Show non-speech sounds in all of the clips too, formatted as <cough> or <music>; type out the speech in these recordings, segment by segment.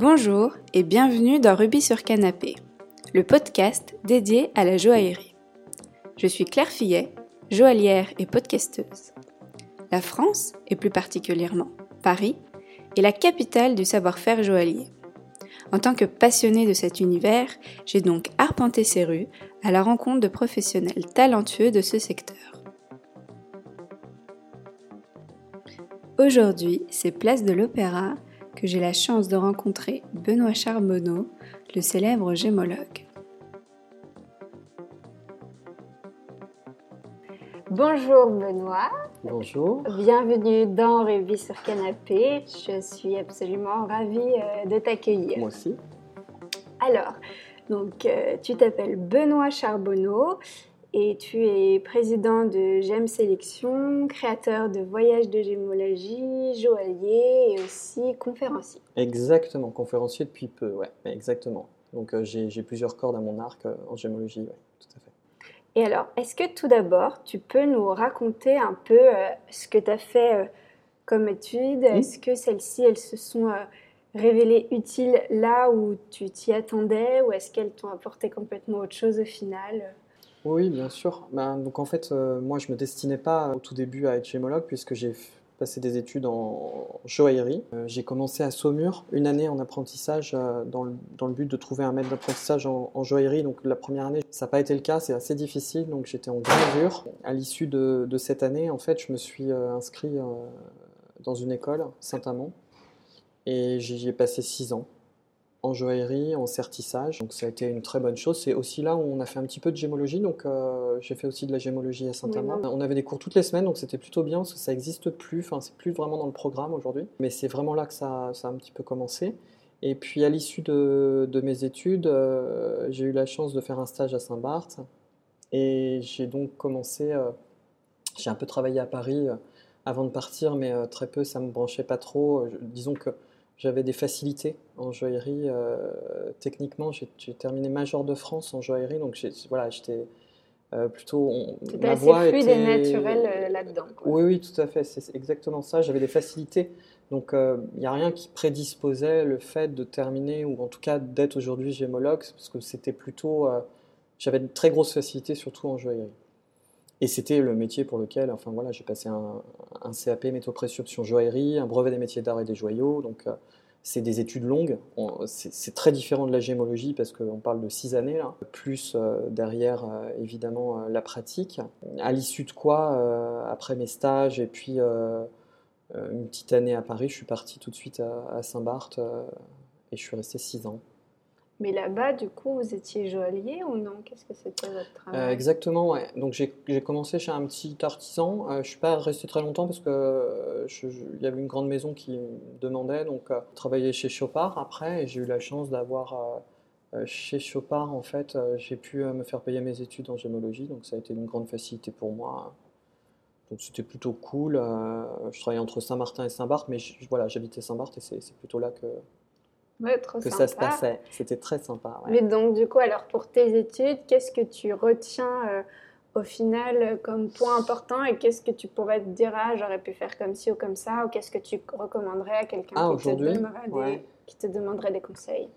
Bonjour et bienvenue dans Rubis sur Canapé, le podcast dédié à la joaillerie. Je suis Claire Fillet, joaillière et podcasteuse. La France, et plus particulièrement Paris, est la capitale du savoir-faire joaillier. En tant que passionnée de cet univers, j'ai donc arpenté ces rues à la rencontre de professionnels talentueux de ce secteur. Aujourd'hui, c'est place de l'Opéra que j'ai la chance de rencontrer Benoît Charbonneau, le célèbre gémologue. Bonjour Benoît. Bonjour. Bienvenue dans Revue sur Canapé. Je suis absolument ravie euh, de t'accueillir. Moi aussi. Alors, donc, euh, tu t'appelles Benoît Charbonneau et tu es président de GEM Sélection, créateur de voyages de gémologie, joaillier et aussi conférencier. Exactement, conférencier depuis peu, ouais, exactement. Donc euh, j'ai plusieurs cordes à mon arc euh, en gémologie, ouais, tout à fait. Et alors, est-ce que tout d'abord, tu peux nous raconter un peu euh, ce que tu as fait comme études Est-ce que celles-ci, elles se sont révélées utiles là où tu t'y attendais ou est-ce qu'elles t'ont apporté complètement autre chose au final? Oui, bien sûr. Ben, donc en fait, euh, moi, je me destinais pas au tout début à être gémologue puisque j'ai passé des études en joaillerie. Euh, j'ai commencé à Saumur, une année en apprentissage euh, dans, le, dans, le, but de trouver un maître d'apprentissage en, joaillerie. Donc la première année, ça n'a pas été le cas, c'est assez difficile, donc j'étais en gravure. À l'issue de, de, cette année, en fait, je me suis inscrit dans une école, Saint-Amand, et j'y ai passé six ans en joaillerie, en sertissage. Donc ça a été une très bonne chose. C'est aussi là où on a fait un petit peu de gémologie. Donc euh, j'ai fait aussi de la gémologie à Saint-Amand. on avait des cours toutes les semaines, donc c'était plutôt bien parce que ça n'existe plus. Enfin, c'est plus vraiment dans le programme aujourd'hui. Mais c'est vraiment là que ça, ça, a un petit peu commencé. Et puis à l'issue de, de, mes études, euh, j'ai eu la chance de faire un stage à Saint-Barth. Et j'ai donc commencé. Euh, j'ai un peu travaillé à Paris avant de partir, mais très peu, ça me branchait pas trop. disons que j'avais des facilités en joaillerie. Euh, techniquement, j'ai terminé major de France en joaillerie, donc voilà, j'étais euh, plutôt. C'était assez fluide était... et naturel euh, là-dedans. Oui, oui, tout à fait, c'est exactement ça. J'avais des facilités. Donc, il n'y a rien qui prédisposait le fait de terminer, ou en tout cas d'être aujourd'hui gémologue, parce que c'était plutôt. J'avais de très grosses facilités, surtout en joaillerie. Et c'était le métier pour lequel, enfin voilà, j'ai passé un, CAP métaux précieux option joaillerie, un brevet des métiers d'art et des joyaux. Donc, euh, c'est des études longues. C'est très différent de la gémologie parce qu'on parle de six années là, plus euh, derrière euh, évidemment la pratique. À l'issue de quoi, après mes stages et puis une petite année à Paris, je suis parti tout de suite à, à Saint-Barth et je suis resté six ans. Mais là-bas, du coup, vous étiez joaillier ou non? Qu'est-ce que c'était votre travail? Euh, Exactement, ouais. Donc j'ai commencé chez un petit artisan. Euh, je ne suis pas resté très longtemps parce qu'il euh, y avait une grande maison qui me demandait. Donc travailler chez Chopard après. Et j'ai eu la chance d'avoir chez Chopard, en fait, j'ai pu me faire payer mes études en gémologie. Donc ça a été une grande facilité pour moi. Donc c'était plutôt cool. je travaillais entre Saint-Martin et Saint-Barth, mais voilà, j'habitais Saint-Barth et c'est plutôt là que, que ça se passait. C'était très sympa. Mais donc, du coup, alors pour tes études, qu'est-ce que tu retiens euh, au final comme point important et qu'est-ce que tu pourrais te dire, ah, j'aurais pu faire comme ci ou comme ça, ou qu'est-ce que tu recommanderais à quelqu'un ah, qui, qui, te demanderait des conseils?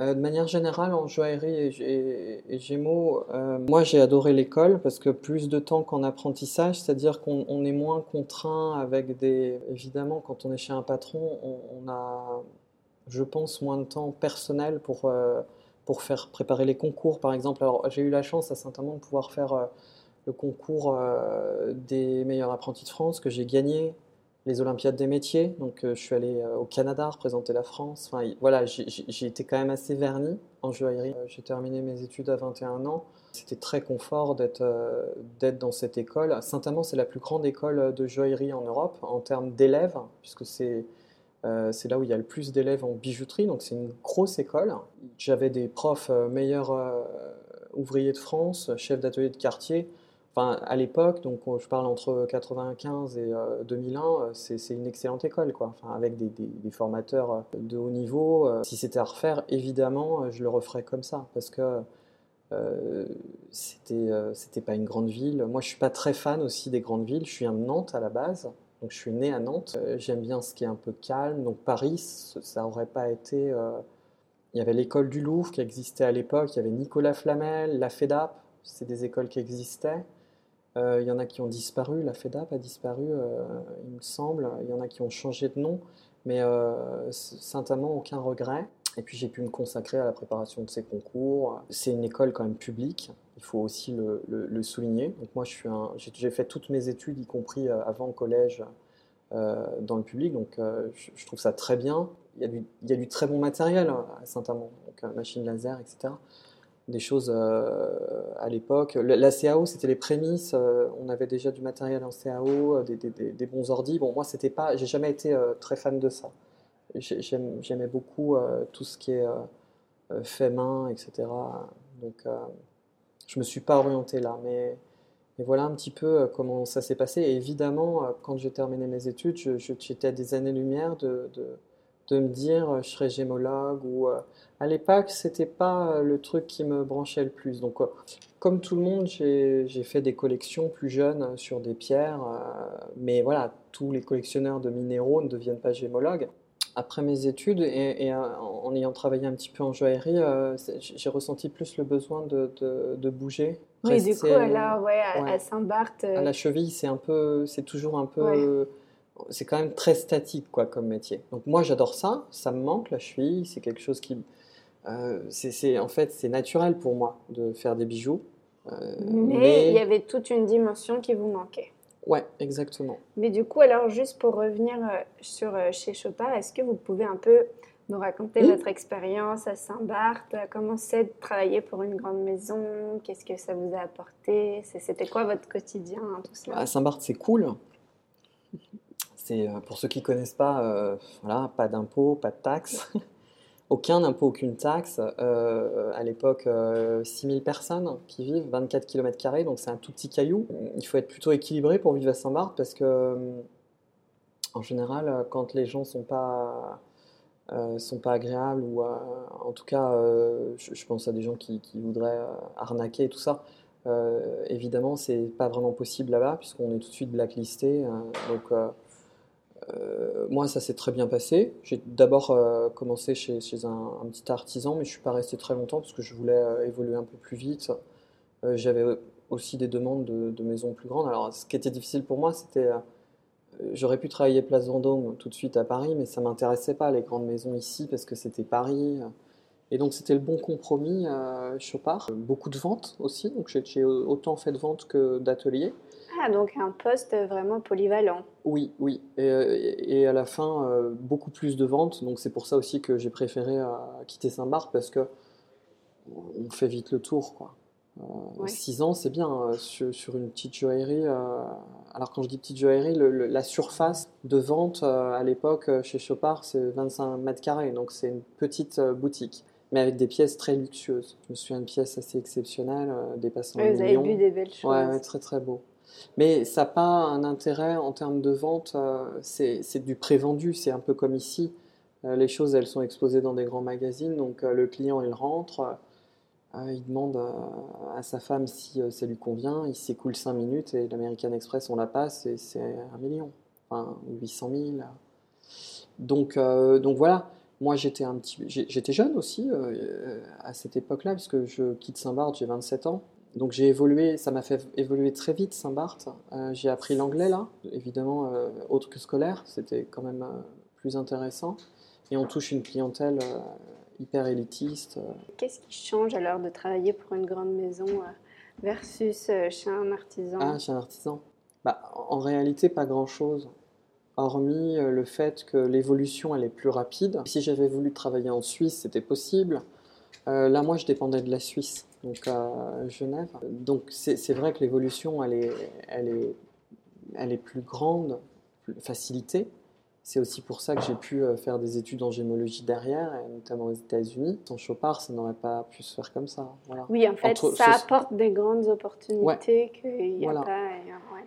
Euh, de manière générale, en joaillerie et, Gémeaux, euh, moi j'ai adoré l'école parce que plus de temps qu'en apprentissage, c'est-à-dire qu'on est moins contraint avec des. Évidemment, quand on est chez un patron, on a je pense, moins de temps personnel pour, euh, pour faire préparer les concours, par exemple. Alors, j'ai eu la chance à Saint-Amand de pouvoir faire euh, le concours euh, des meilleurs apprentis de France que j'ai gagné les Olympiades des métiers. Donc, je suis allé au Canada représenter la France. Enfin, voilà, j'ai été quand même assez verni en joaillerie. J'ai terminé mes études à 21 ans. C'était très confort d'être dans cette école. Saint-Amand, c'est la plus grande école de joaillerie en Europe en termes d'élèves, puisque c'est euh, c'est là où il y a le plus d'élèves en bijouterie, donc c'est une grosse école. J'avais des profs euh, meilleurs euh, ouvriers de France, chefs d'atelier de quartier. Enfin, à l'époque, donc je parle entre 95 et 2001, c'est une excellente école, quoi. Enfin, avec des, formateurs de haut niveau. si c'était à refaire, évidemment, je le referais comme ça, parce que euh, c'était c'était pas une grande ville. Moi, je suis pas très fan aussi des grandes villes. Je suis un Nantes à la base. Donc je suis né à Nantes. Euh, j'aime bien ce qui est un peu calme. Donc Paris, ça n'aurait pas été. Euh, il y avait l'école du Louvre qui existait à l'époque. Il y avait Nicolas Flamel, la FEDAP. C'est des écoles qui existaient. il y en a qui ont disparu. La FEDAP a disparu, il me semble. Il y en a qui ont changé de nom. Mais sincèrement, aucun regret. Et puis j'ai pu me consacrer à la préparation de ces concours. C'est une école quand même publique, il faut aussi le, souligner. Donc moi j'ai fait toutes mes études, y compris euh, avant le collège, euh, dans le public, donc euh, je, trouve ça très bien. Il y, a du, très bon matériel à Saint-Amand, donc machine laser, etc. Des choses à l'époque. La CAO, c'était les prémices. on avait déjà du matériel en CAO, des bons ordis. Bon, moi, c'était pas, j'ai jamais été très fan de ça. J'aimais beaucoup euh, tout ce qui est euh, euh, fait main, etc. Donc, je me suis pas orienté là, mais, voilà un petit peu comment ça s'est passé. Et évidemment, quand j'ai terminé mes études, j'étais à des années-lumière de, de, de, me dire je serais gémologue ou à l'époque, c'était pas le truc qui me branchait le plus. Donc, comme tout le monde, j'ai fait des collections plus jeunes sur des pierres, mais voilà, tous les collectionneurs de minéraux ne deviennent pas gémologues après mes études et, en ayant travaillé un petit peu en joaillerie, euh, j'ai ressenti plus le besoin de, de, bouger. Oui, du coup, alors, ouais, à, Saint-Barth. À la cheville, c'est un peu, c'est toujours un peu, c'est quand même très statique, quoi, comme métier. Donc moi, j'adore ça. Ça me manque la cheville. C'est quelque chose qui, euh, c'est, en fait, c'est naturel pour moi de faire des bijoux. Euh, mais il y avait toute une dimension qui vous manquait. Ouais, exactement. Mais du coup, alors juste pour revenir euh, sur euh, chez Chopard, est-ce que vous pouvez un peu nous raconter votre expérience à Saint-Barth? Comment c'est de travailler pour une grande maison? Qu'est-ce que ça vous a apporté? C'était quoi votre quotidien tout ça? À Saint-Barth, c'est cool. C'est euh, pour ceux qui connaissent pas, voilà, pas d'impôts, pas de taxes. Aucun impôt, aucune taxe. Euh, à l'époque, 6000 euh, personnes qui vivent, 24 km, donc c'est un tout petit caillou. Il faut être plutôt équilibré pour vivre à Saint-Barth parce que, euh, en général, quand les gens sont pas sont pas agréables ou en tout cas, je, pense à des gens qui, voudraient arnaquer et tout ça. évidemment, c'est pas vraiment possible là-bas puisqu'on est tout de suite blacklisté. donc euh, moi, ça s'est très bien passé. J'ai d'abord euh, commencé chez, un, petit artisan, mais je ne suis pas resté très longtemps parce que je voulais euh, évoluer un peu plus vite. J'avais aussi des demandes de, maisons plus grandes. Alors, ce qui était difficile pour moi, c'était. J'aurais pu travailler Place Vendôme tout de suite à Paris, mais ça ne m'intéressait pas, les grandes maisons ici, parce que c'était Paris. Et donc, c'était le bon compromis, Chopard. Beaucoup de ventes aussi, donc j'ai autant fait de ventes que d'ateliers. Ah, donc un poste vraiment polyvalent. Oui, oui. Et, à la fin, euh, beaucoup plus de ventes. Donc c'est pour ça aussi que j'ai préféré euh, quitter Saint-Barth parce que on fait vite le tour. Quoi. Euh, six ans, c'est bien sur, une petite joaillerie. alors quand je dis petite joaillerie, la surface de vente à l'époque chez Chopard, c'est 25 mètres carrés. Donc c'est une petite boutique mais avec des pièces très luxueuses. Je me souviens d'une pièce assez exceptionnelle, dépassant ouais, Vous avez vu des belles choses. ouais, très très beau. Mais ça n'a pas un intérêt en termes de vente, euh, c'est du prévendu, c'est un peu comme ici. Euh, les choses, elles sont exposées dans des grands magazines, donc euh, le client, il rentre, il demande à sa femme si ça lui convient, il s'écoule 5 minutes et l'American Express, on la passe et c'est un million, enfin 800 000. Donc, donc voilà, moi j'étais j'étais jeune aussi à cette époque-là, puisque je quitte Saint-Barth, j'ai 27 ans donc j'ai évolué, ça m'a fait évoluer très vite Saint-Barth. Euh, j'ai appris l'anglais là, évidemment euh, autre que scolaire, c'était quand même euh, plus intéressant. Et on touche une clientèle hyper élitiste. Qu'est-ce qui change alors de travailler pour une grande maison versus chez un artisan? Ah, chez un artisan bah, En réalité, pas grand-chose. Hormis le fait que l'évolution elle est plus rapide. Si j'avais voulu travailler en Suisse, c'était possible. Là, moi, je dépendais de la Suisse donc à Genève. Donc c'est vrai que l'évolution, elle est, elle, est, elle est plus grande, plus facilitée. C'est aussi pour ça que j'ai pu euh, faire des études en gémologie derrière, notamment aux États-Unis. Sans Chopard, ça n'aurait pas pu se faire comme ça. Voilà. Oui, en fait, ça apporte des grandes opportunités qu'il n'y a pas.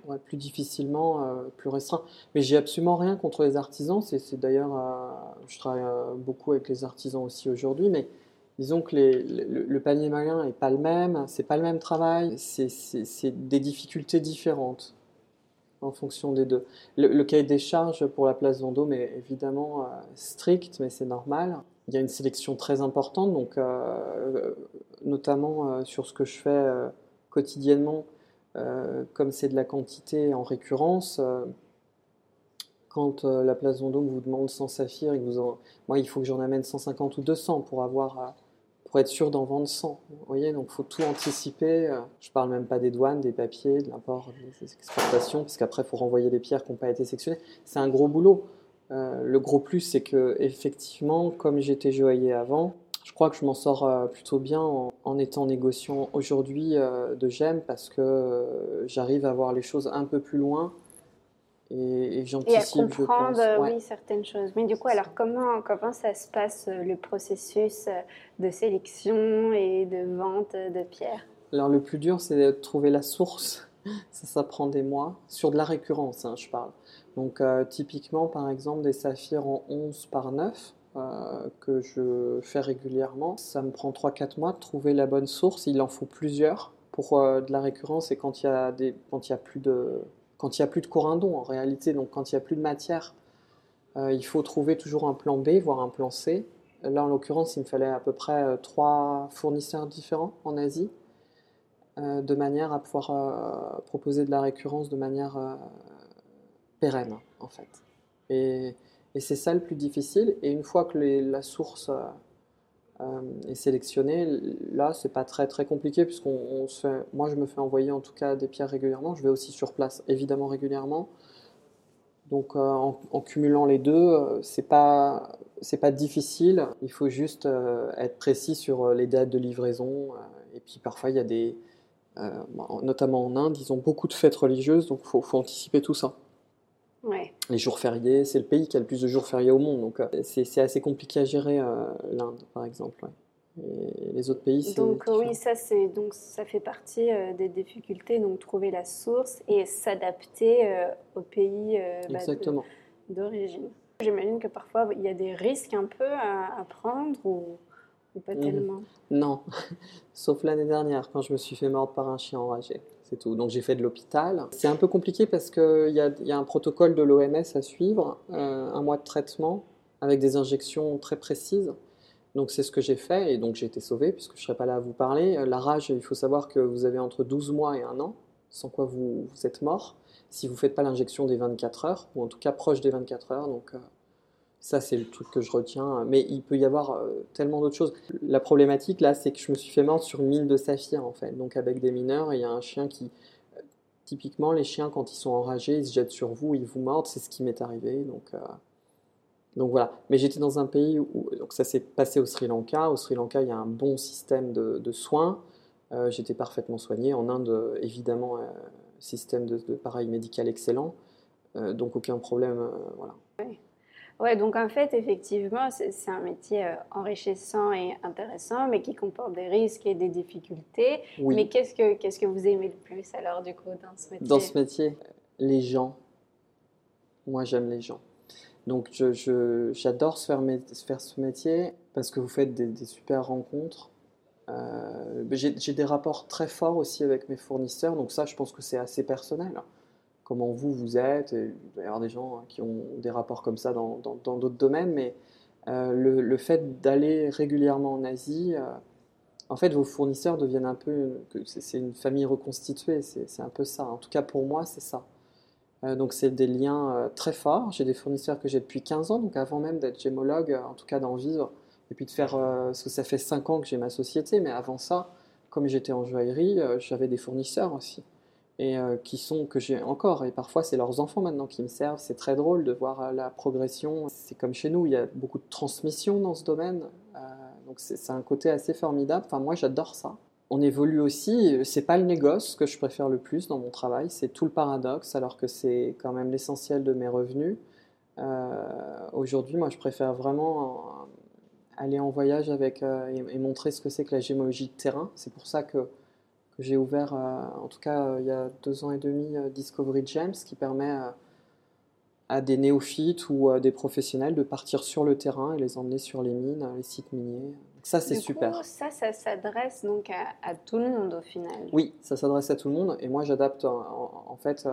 Ouais, plus difficilement, euh, plus restreint. Mais j'ai absolument rien contre les artisans. C'est d'ailleurs, euh, je travaille beaucoup avec les artisans aussi aujourd'hui, mais disons que le, panier malin n'est pas le même, c'est pas le même travail, c'est des difficultés différentes. en fonction des deux. Le, cahier des charges pour la place Vendôme est évidemment strict, mais c'est normal. Il y a une sélection très importante, donc notamment sur ce que je fais quotidiennement, comme c'est de la quantité en récurrence quand la place Vendôme vous demande 100 saphirs, moi il faut que j'en amène 150 ou 200 pour avoir pour être sûr d'en vendre 100. Vous voyez, donc faut tout anticiper. Je parle même pas des douanes, des papiers, de l'import, des exportations, parce qu'après faut renvoyer les pierres qui n'ont pas été sectionnées. C'est un gros boulot. Euh, le gros plus, c'est que effectivement, comme j'étais joaillier avant, je crois que je m'en sors euh, plutôt bien en, étant négociant aujourd'hui euh, de GEM parce que j'arrive à voir les choses un peu plus loin et, et j'anticipe, et à comprendre, oui, certaines choses. Mais du coup, alors comment, comment ça se passe euh, le processus euh, de sélection et de vente de pierres? Alors le plus dur, c'est de trouver la source. <laughs> Ça, ça prend des mois. Sur de la récurrence, hein, je parle. Donc euh, typiquement, par exemple, des saphirs en 11 par 9. que je fais régulièrement. Ça me prend 3-4 mois de trouver la bonne source. Il en faut plusieurs pour de la récurrence et quand il y a, des, quand il y a plus de quand il n'y a plus de corindon en réalité, donc quand il n'y a plus de matière, euh, il faut trouver toujours un plan B, voire un plan C. Là, en l'occurrence, il me fallait à peu près euh, trois fournisseurs différents en Asie, euh, de manière à pouvoir proposer de la récurrence de manière pérenne, en fait. Et, c'est ça le plus difficile. Et une fois que la source euh, et sélectionner. Là, c'est pas très très compliqué puisqu'on moi je me fais envoyer en tout cas des pierres régulièrement. Je vais aussi sur place évidemment régulièrement. Donc euh, en, cumulant les deux, euh, c'est pas c'est pas difficile. Il faut juste être précis sur les dates de livraison. et puis parfois il y a des, notamment en Inde, ils ont beaucoup de fêtes religieuses, donc faut, faut anticiper tout ça. Les jours fériés, c'est le pays qui a le plus de jours fériés au monde, donc euh, c'est assez compliqué à gérer euh, l'Inde, par exemple. Et les autres pays, c'est donc oui, ça c'est donc ça fait partie euh, des difficultés, donc trouver la source et s'adapter au pays bah, d'origine. J'imagine que parfois il y a des risques un peu à, prendre ou, pas mhm. tellement. Non, <laughs> sauf l'année dernière quand je me suis fait mordre par un chien enragé. Donc j'ai fait de l'hôpital. C'est un peu compliqué parce qu'il y, y a, un protocole de l'OMS à suivre, euh, un mois de traitement avec des injections très précises. Donc c'est ce que j'ai fait et donc j'ai été sauvé puisque je ne serais pas là à vous parler. Euh, la rage, il faut savoir que vous avez entre 12 mois et un an, sans quoi vous, êtes mort, si vous ne faites pas l'injection des 24 heures, ou en tout cas proche des 24 heures. Donc euh, ça, c'est le truc que je retiens. Mais il peut y avoir tellement d'autres choses. La problématique, là, c'est que je me suis fait mordre sur une mine de saphir, en fait. Donc, avec des mineurs, il y a un chien qui. Typiquement, les chiens, quand ils sont enragés, ils se jettent sur vous, ils vous mordent. C'est ce qui m'est arrivé. Donc, donc voilà. Mais j'étais dans un pays où. Donc, ça s'est passé au Sri Lanka. Au Sri Lanka, il y a un bon système de, soins. J'étais parfaitement soigné. En Inde, évidemment, système de, pareil médical excellent. donc, aucun problème. voilà. Donc en fait, effectivement, c'est un métier euh, enrichissant et intéressant, mais qui comporte des risques et des difficultés. Mais qu'est-ce que, qu'est-ce que vous aimez le plus alors, du coup, dans ce métier? Dans ce métier, les gens. Moi, j'aime les gens. Donc, j'adore faire, faire, ce métier parce que vous faites des, super rencontres. Euh, j'ai des rapports très forts aussi avec mes fournisseurs, donc ça, je pense que c'est assez personnel comment vous, vous êtes. il va y avoir des gens hein, qui ont des rapports comme ça dans d'autres domaines, mais euh, le, fait d'aller régulièrement en Asie, euh, en fait, vos fournisseurs deviennent un peu, c'est une famille reconstituée, c'est un peu ça. En tout cas, pour moi, c'est ça. Euh, donc, c'est des liens très forts. J'ai des fournisseurs que j'ai depuis 15 ans, donc avant même d'être gémologue, en tout cas d'en vivre, et puis de faire, parce que ça fait 5 ans que j'ai ma société, mais avant ça, comme j'étais en joaillerie, j'avais des fournisseurs aussi et euh, qui sont que j'ai encore et parfois c'est leurs enfants maintenant qui me servent. C'est très drôle de voir euh, la progression. C'est comme chez nous il y a beaucoup de transmission dans ce domaine euh, donc c'est un côté assez formidable. Enfin moi j'adore ça. On évolue aussi c'est pas le négoce que je préfère le plus dans mon travail c'est tout le paradoxe alors que c'est quand même l'essentiel de mes revenus. Aujourd'hui moi je préfère vraiment aller en voyage avec et, et montrer ce que c'est que la gémologie de terrain. C'est pour ça que que j'ai ouvert, euh, en tout cas euh, il y a deux ans et demi, euh, Discovery Gems, qui permet à des néophytes ou à des professionnels de partir sur le terrain et les emmener sur les mines, les sites miniers. ça, c'est super. ça, ça s'adresse donc à, tout le monde au final. Oui, ça s'adresse à tout le monde. Et moi, j'adapte en, fait.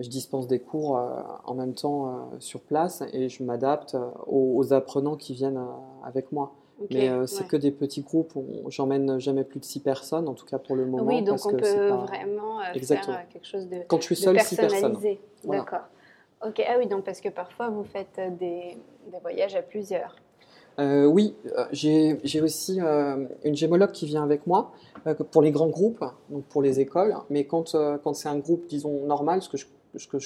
je dispense des cours en même temps sur place et je m'adapte aux, apprenants qui viennent avec moi. Mais c'est que des petits groupes, j'emmène jamais plus de six personnes, en tout cas pour le moment. Oui, donc on peut vraiment faire quelque chose de Quand je suis seule, six personnes. D'accord. Ok, ah oui, donc parce que parfois vous faites des, des voyages à plusieurs. Euh, oui, euh, j'ai aussi euh, une gémologue qui vient avec moi pour les grands groupes, donc pour les écoles. Mais quand, quand c'est un groupe, disons, normal, ce que je, que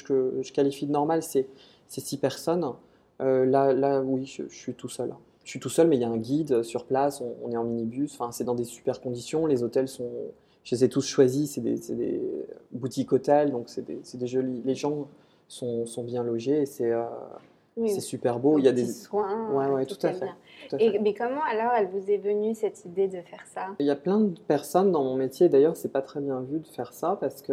je, qualifie de normal, c'est six personnes. là, là, oui, je, suis tout seul. Je suis tout seul, mais il y a un guide sur place, on, est en minibus, enfin, c'est dans des super conditions. Les hôtels sont. Je les ai tous choisis, c'est des, des, boutiques hôtels, donc c'est des, des, jolis. Les gens sont, sont bien logés et c'est c'est super beau. Il y a des soins. Ouais, ouais, tout, à fait, Et, mais comment alors elle vous est venue cette idée de faire ça? Il y a plein de personnes dans mon métier. D'ailleurs, c'est pas très bien vu de faire ça parce que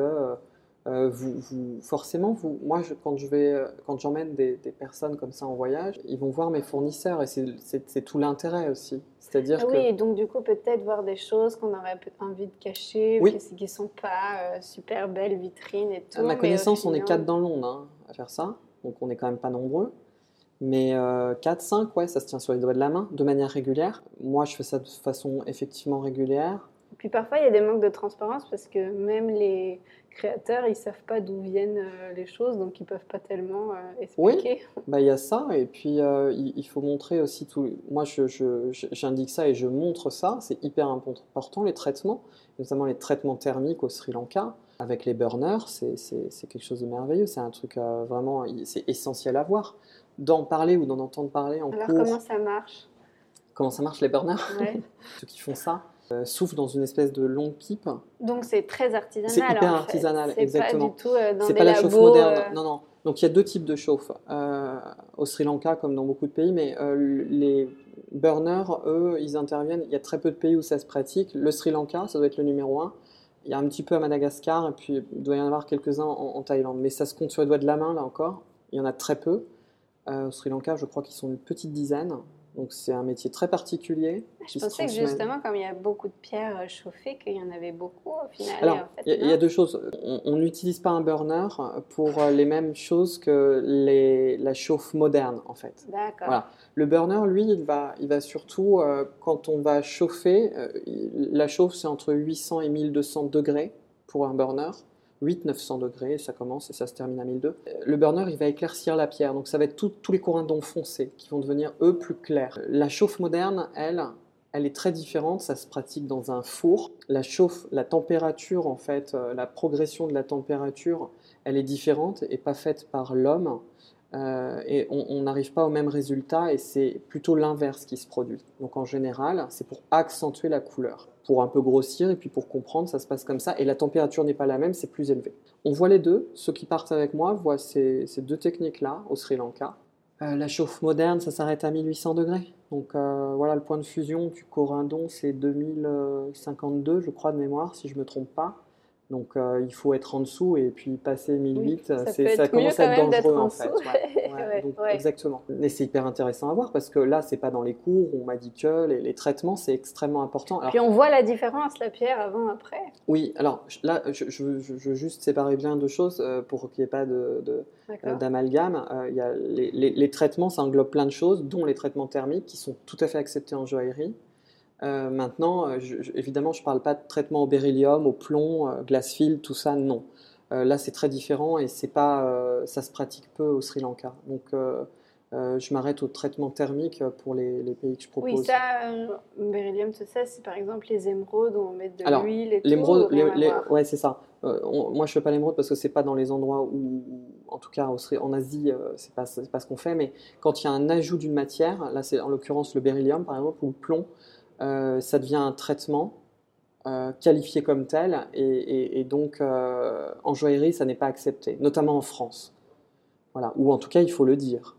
euh, vous, vous, forcément, vous, moi, je, quand je vais, quand j'emmène des, des, personnes comme ça en voyage, ils vont voir mes fournisseurs et c'est tout l'intérêt aussi. C'est-à-dire ah, Oui, et donc du coup, peut-être voir des choses qu'on aurait envie de cacher, oui. qui ne sont pas euh, super belles vitrines et tout. À ma connaissance, on est quatre dans le monde hein, à faire ça, donc on n'est quand même pas nombreux. Mais 4, 5, ouais, ça se tient sur les doigts de la main, de manière régulière. Moi, je fais ça de façon effectivement régulière. Et puis parfois, il y a des manques de transparence parce que même les créateurs, ils savent pas d'où viennent euh, les choses, donc ils peuvent pas tellement euh, expliquer. Oui, <laughs> bah, il y a ça, et puis euh, il, faut montrer aussi tout. Moi, j'indique je, ça et je montre ça, c'est hyper important, les traitements, notamment les traitements thermiques au Sri Lanka. Avec les burners, c'est quelque chose de merveilleux, c'est un truc vraiment, c'est essentiel à voir d'en parler ou d'en entendre parler en Alors, cours. comment ça marche? Comment ça marche les burners? <laughs> Ceux qui font ça euh, soufflent dans une espèce de longue pipe. Donc c'est très artisanal. C'est hyper artisanal, exactement. Pas du tout euh, dans C'est pas la chauffe moderne. Euh. Non, non. Donc il y a deux types de chauffe au Sri Lanka comme dans beaucoup de pays, mais les burners, eux, ils interviennent. Il y a très peu de pays où ça se pratique. Le Sri Lanka, ça doit être le numéro un. Il y a un petit peu à Madagascar et puis il doit y en avoir quelques-uns en, en Thaïlande. Mais ça se compte sur les doigts de la main là encore. Il y en a très peu. Euh, au Sri Lanka, je crois qu'ils sont une petite dizaine. Donc c'est un métier très particulier. Je pensais que justement, comme il y a beaucoup de pierres euh, chauffées, qu'il y en avait beaucoup au final. Alors, il y, a deux choses. On n'utilise pas un burner pour euh, les mêmes choses que les, la chauffe moderne, en fait. D'accord. Voilà. Le burner, lui, il va, il va surtout, quand on va chauffer, la chauffe, c'est entre 800 et 1200 degrés pour un burner. 800-900 degrés, ça commence et ça se termine à 1002. Le burner, il va éclaircir la pierre, donc ça va être tous les courants d'eau foncés qui vont devenir, eux, plus clairs. La chauffe moderne, elle, elle est très différente, ça se pratique dans un four. La chauffe, la température, en fait, euh, la progression de la température, elle est différente et pas faite par l'homme. Euh, et on n'arrive pas au même résultat et c'est plutôt l'inverse qui se produit. Donc en général, c'est pour accentuer la couleur pour un peu grossir et puis pour comprendre, ça se passe comme ça. Et la température n'est pas la même, c'est plus élevé. On voit les deux. Ceux qui partent avec moi voient ces, deux techniques-là au Sri Lanka. Euh, la chauffe moderne, ça s'arrête à 1800 degrés. Donc euh, voilà, le point de fusion du corindon, c'est 2052, je crois, de mémoire, si je ne me trompe pas. Donc euh, il faut être en dessous et puis passer 1008, ça, ça commence à être dangereux en, fait. <laughs> Exactement. Mais c'est hyper intéressant à voir parce que là, c'est pas dans les cours, on m'a dit que les, traitements, c'est extrêmement important. Alors, puis on voit la différence, la pierre avant, après. Oui, alors là, je, veux juste séparer bien deux choses euh, pour qu'il n'y ait pas de, euh, d'amalgame. il y a les, les, traitements, ça englobe plein de choses, dont les traitements thermiques qui sont tout à fait acceptés en joaillerie. Euh, maintenant, euh, évidemment, je ne parle pas de traitement au beryllium, au plomb, euh, fil, tout ça, non. là, c'est très différent et c'est pas, ça se pratique peu au Sri Lanka. Donc, je m'arrête au traitement thermique pour les, pays que je propose. Oui, ça, beryllium, tout ça, c'est par exemple les émeraudes où on met de l'huile et l'émeraude, tout. ouais, c'est ça. moi, je fais pas l'émeraude parce que c'est pas dans les endroits où, en tout cas, en Asie, c'est pas, pas ce qu'on fait. Mais quand il y a un ajout d'une matière, là, c'est en l'occurrence le beryllium, par exemple, ou le plomb, euh, ça devient un traitement euh, qualifié comme tel, et, donc euh, en joaillerie, ça n'est pas accepté, notamment en France. Voilà, ou en tout cas, il faut le dire.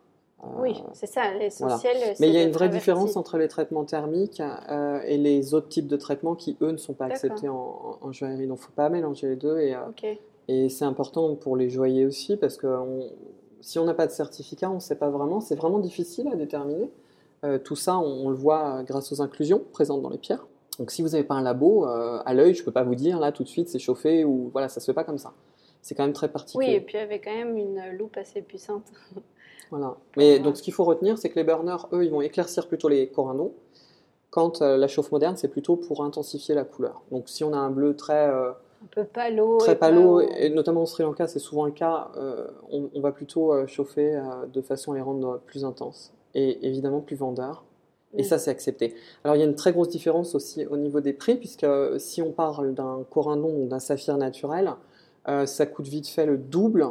oui, c'est ça, l'essentiel. Mais il y a une vraie différence entre les traitements thermiques et les autres types de traitements qui, eux, ne sont pas acceptés en, joaillerie. Donc, il ne faut pas mélanger les deux. Et, et c'est important pour les joailliers aussi, parce que si on n'a pas de certificat, on ne sait pas vraiment. C'est vraiment difficile à déterminer. Euh, tout ça, on, le voit grâce aux inclusions présentes dans les pierres. Donc si vous n'avez pas un labo, euh, à l'œil, je ne peux pas vous dire là tout de suite c'est chauffé ou voilà, ça se fait pas comme ça. c'est quand même très particulier. Oui, et puis avec quand même une loupe assez puissante. <laughs> Voilà. Mais donc ce qu'il faut retenir, c'est que les burners, eux, ils vont éclaircir plutôt les corindons, quand euh, la chauffe moderne, c'est plutôt pour intensifier la couleur. Donc si on a un bleu très... Euh, un peu palo. Très palo, et notamment au Sri Lanka, c'est souvent le cas, euh, on, va plutôt chauffer de façon à les rendre plus intenses et évidemment plus vendeurs. Et mm. ça, c'est accepté. Alors, il y a une très grosse différence aussi au niveau des prix, puisque si on parle d'un corindon ou d'un saphir naturel, ça coûte vite fait le double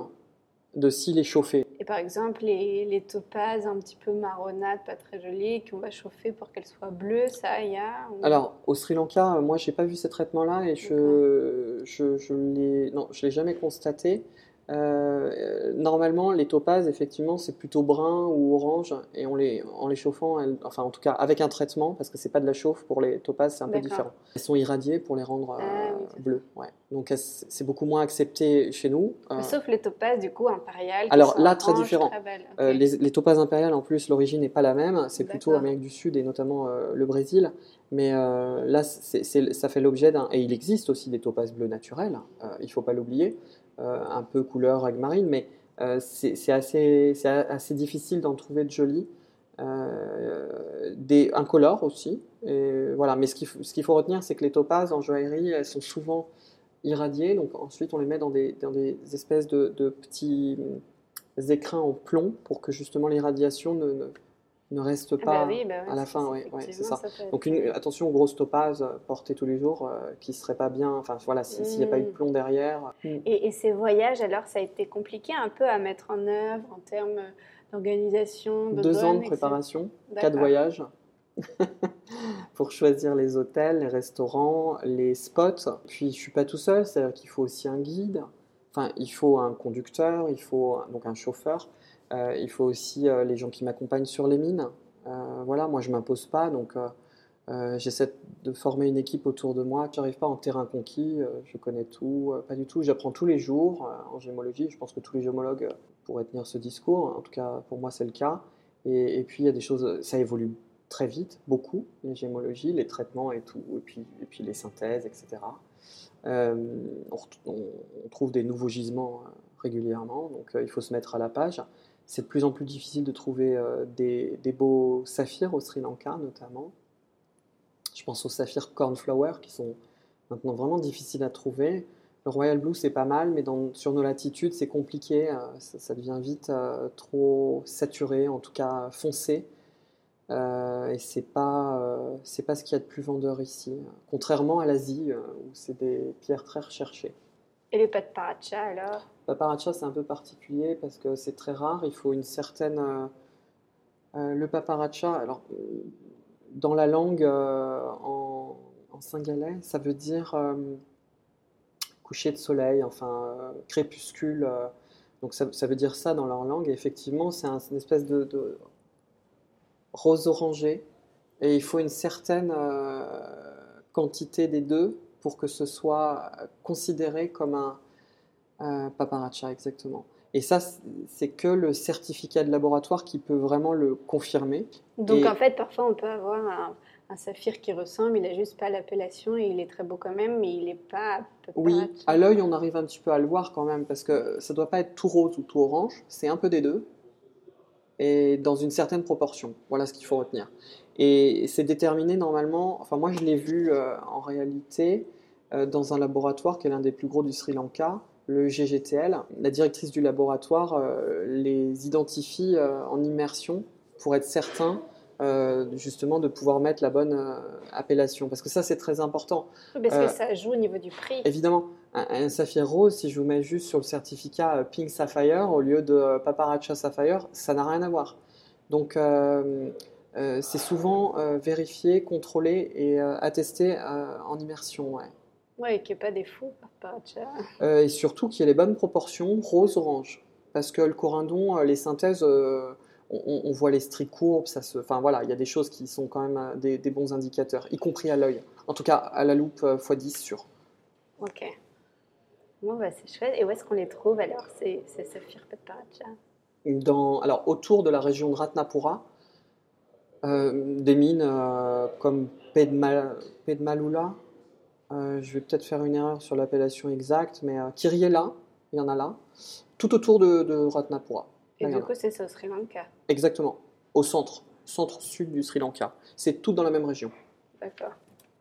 de s'il est chauffé. Et par exemple, les, les, topazes un petit peu marronnates, pas très jolies, qu'on va chauffer pour qu'elles soient bleues, ça, il y a Alors, au Sri Lanka, moi, j'ai pas vu ces traitements-là et je, je, je l'ai jamais constaté. Euh, normalement, les topazes, effectivement, c'est plutôt brun ou orange, et on les, en les chauffant, enfin en tout cas avec un traitement, parce que c'est pas de la chauffe pour les topazes, c'est un peu différent. Elles sont irradiées pour les rendre ah euh, bleues. Ouais. Donc c'est beaucoup moins accepté chez nous. Euh. sauf les topazes du coup impériales. Alors là, très différent. les, les, topazes impériales, en plus, l'origine n'est pas la même. C'est plutôt Amérique du Sud et notamment le Brésil. Mais là, ça fait l'objet d'un. Et il existe aussi des topazes bleus naturels, il ne faut pas l'oublier. Euh, un peu couleur marine, mais euh, c'est assez, assez, difficile d'en trouver de jolis. Euh, des incolores aussi. Voilà. Mais ce qu'il qu'il faut retenir, c'est que les topazes en joaillerie, elles sont souvent irradiées. Donc ensuite, on les met dans des, dans des espèces de, petits écrins en plomb pour que justement l'irradiation ne, ne reste ah pas bah bah à la fin. Oui, c'est ça. Donc une, attention aux grosses topazes portées tous les jours euh, qui ne seraient pas bien. Enfin voilà, s'il n'y a pas eu de mm. plomb derrière. Mm. Et, ces voyages, alors, ça a été compliqué un peu à mettre en œuvre en termes d'organisation Deux ans de préparation, quatre voyages. <laughs> pour choisir les hôtels, les restaurants, les spots. Puis je suis pas tout seul, c'est-à-dire qu'il faut aussi un guide. Enfin, il faut un conducteur, il faut donc un chauffeur. Euh, il faut aussi euh, les gens qui m'accompagnent sur les mines. Euh, voilà, moi je m'impose pas, donc j'essaie de former une équipe autour de moi. Je n'arrive pas en terrain conquis, je connais tout, pas du tout. J'apprends tous les jours en gémologie. Je pense que tous les gémologues pourraient tenir ce discours. En tout cas, pour moi, c'est le cas. Et, puis, il y a des choses, ça évolue très vite, beaucoup, les gémologies, les traitements et tout, et puis, et puis les synthèses, etc. on, trouve des nouveaux gisements régulièrement, donc il faut se mettre à la page. C'est de plus en plus difficile de trouver euh, des, beaux saphirs au Sri Lanka notamment. Je pense aux saphirs cornflower qui sont maintenant vraiment difficiles à trouver. Le Royal Blue c'est pas mal, mais sur nos latitudes c'est compliqué, euh, ça, devient vite euh, trop saturé, en tout cas foncé. et c'est pas c'est pas ce qu'il y a de plus vendeur ici, contrairement à l'Asie où c'est des pierres très recherchées. Et les pâtes paracha alors? Paparacha, c'est un peu particulier parce que c'est très rare. Il faut une certaine. Euh, euh, le paparacha, alors, dans la langue euh, en, en, singalais, ça veut dire coucher de soleil, enfin, crépuscule. donc, ça, veut dire ça dans leur langue. Et effectivement, c'est une espèce de, de, rose orangé. Et il faut une certaine quantité des deux pour que ce soit considéré comme un euh, paparacha, exactement. Et ça, c'est que le certificat de laboratoire qui peut vraiment le confirmer. Donc en fait, parfois on peut avoir un, saphir qui ressemble, il n'a juste pas l'appellation et il est très beau quand même, mais il n'est pas Oui, à l'œil, on arrive un petit peu à le voir quand même, parce que ça ne doit pas être tout rose ou tout orange, c'est un peu des deux, et dans une certaine proportion. Voilà ce qu'il faut retenir. Et c'est déterminé normalement, enfin moi je l'ai vu euh, en réalité euh, dans un laboratoire qui est l'un des plus gros du Sri Lanka, le GGTL. La directrice du laboratoire euh, les identifie euh, en immersion pour être certain euh, justement de pouvoir mettre la bonne appellation. Parce que ça, c'est très important. parce que ça joue au niveau du prix. Évidemment. Un, saphir rose, si je vous mets juste sur le certificat Pink Sapphire au lieu de Paparacha Sapphire, ça n'a rien à voir. Donc, c'est souvent vérifié, contrôlé et attesté en immersion. Ouais. Oui, qu'il n'y ait pas des fous euh, et surtout qu'il y ait les bonnes proportions rose-orange. Parce que le corindon, euh, les synthèses, euh, on, voit les stries courbes, ça se... enfin voilà, il y a des choses qui sont quand même des, bons indicateurs, y compris à l'œil. En tout cas, à la loupe x10 sûr. Ok. Bon, bah, c'est chouette. Et où est-ce qu'on les trouve alors, ces, ces saphirs Dans, Alors, autour de la région de Ratnapura, des mines comme Pedmalula, euh, je vais peut-être faire une erreur sur l'appellation exacte, mais euh, Kiriela, il y en a là, tout autour de, de Ratnapura. Et du coup, c'est ça au Sri Lanka. Exactement, au centre, centre-sud du Sri Lanka. C'est tout dans la même région. D'accord.